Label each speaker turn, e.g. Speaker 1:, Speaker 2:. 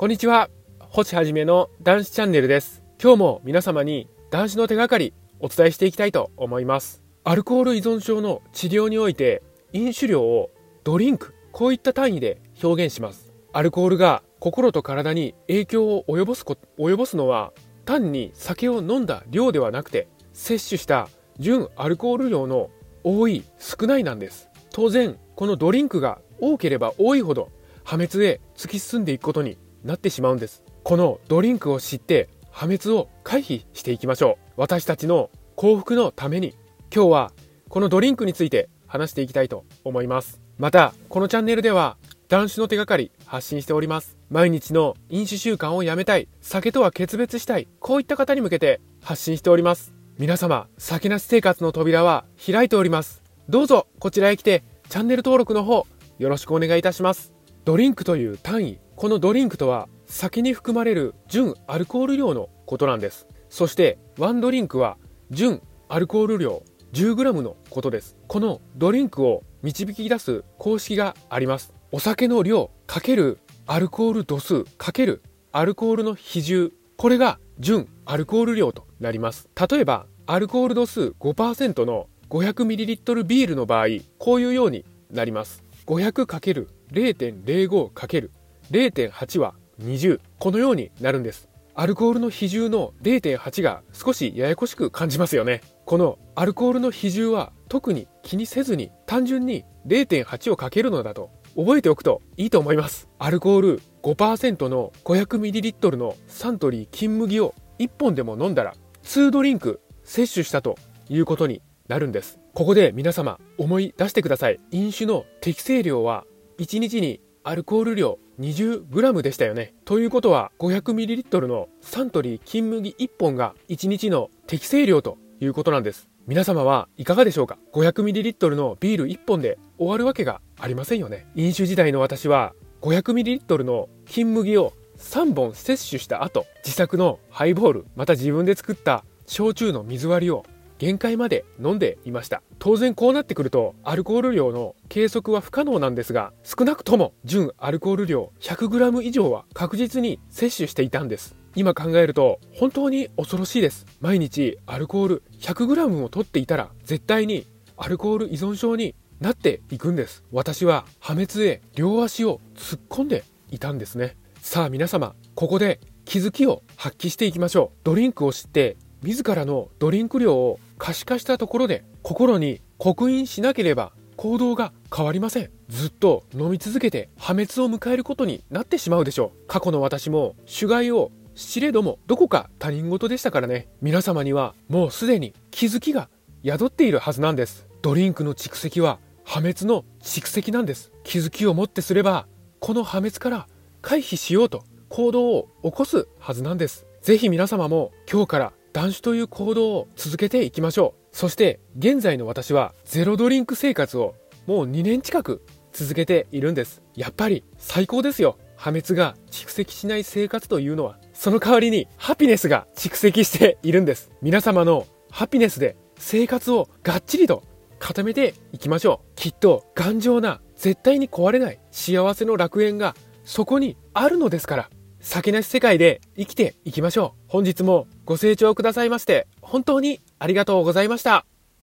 Speaker 1: こんにちは。星はじめの男子チャンネルです。今日も皆様に男子の手がかりお伝えしていきたいと思います。アルコール依存症の治療において飲酒量をドリンクこういった単位で表現します。アルコールが心と体に影響を及ぼすこ及ぼすのは単に酒を飲んだ量ではなくて摂取した純アルコール量の多い少ないなんです。当然このドリンクが多ければ多いほど破滅へ突き進んでいくことになってしまうんです。このドリンクを知って破滅を回避していきましょう。私たちの幸福のために今日はこのドリンクについて話していきたいと思います。またこのチャンネルでは男子の手がかり発信しております。毎日の飲酒習慣をやめたい酒とは決別したいこういった方に向けて発信しております。皆様酒なし生活の扉は開いております。どうぞこちらへ来てチャンネル登録の方よろしくお願いいたします。ドリンクという単位このドリンクとは酒に含まれる純アルコール量のことなんです。そしてワンドリンクは純アルコール量 10g のことです。このドリンクを導き出す公式があります。お酒の量かけるアルコール度数かけるアルコールの比重。これが純アルコール量となります。例えばアルコール度数5%の 500ml ビールの場合こういうようになります。0.8は20このようになるんです。アルコールの比重の0.8が少しややこしく感じますよね。このアルコールの比重は特に気にせずに単純に0.8をかけるのだと覚えておくといいと思います。アルコール5%の 500ml のサントリー金麦を1本でも飲んだら2ドリンク摂取したということになるんです。ここで皆様思い出してください。飲酒の適正量は1日にアルコール量 20g でしたよね。ということは 500ml のサントリー金麦1本が1日の適正量ということなんです。皆様はいかがでしょうか？500ml のビール1本で終わるわけがありませんよね。飲酒時代の私は 500ml の金麦を3本摂取した後自作のハイボールまた自分で作った焼酎の水割りを限界まで飲んでいました。当然こうなってくるとアルコール量の計測は不可能なんですが少なくとも純アルコール量 100g 以上は確実に摂取していたんです。今考えると本当に恐ろしいです。毎日アルコール 100g を取っていたら絶対にアルコール依存症になっていくんです。私は破滅へ両足を突っ込んでいたんですね。さあ皆様ここで気づきを発揮していきましょう。ドリンクを知って自らのドリンク量を可視化したところで心に刻印しなければ行動が変わりません。ずっと飲み続けて破滅を迎えることになってしまうでしょう。過去の私も主害を知れどもどこか他人事でしたからね。皆様にはもうすでに気づきが宿っているはずなんです。ドリンクの蓄積は破滅の蓄積なんです。気づきをもってすればこの破滅から回避しようと行動を起こすはずなんです。ぜひ皆様も今日から断酒という行動を続けていきましょう。そして現在の私はゼロドリンク生活をもう2年近く続けているんです。やっぱり最高ですよ。破滅が蓄積しない生活というのはその代わりにハピネスが蓄積しているんです。皆様のハピネスで生活をがっちりと固めていきましょう。きっと頑丈な絶対に壊れない幸せの楽園がそこにあるのですから。先なし世界で生きていきましょう。本日もご清聴くださいまして、本当にありがとうございました。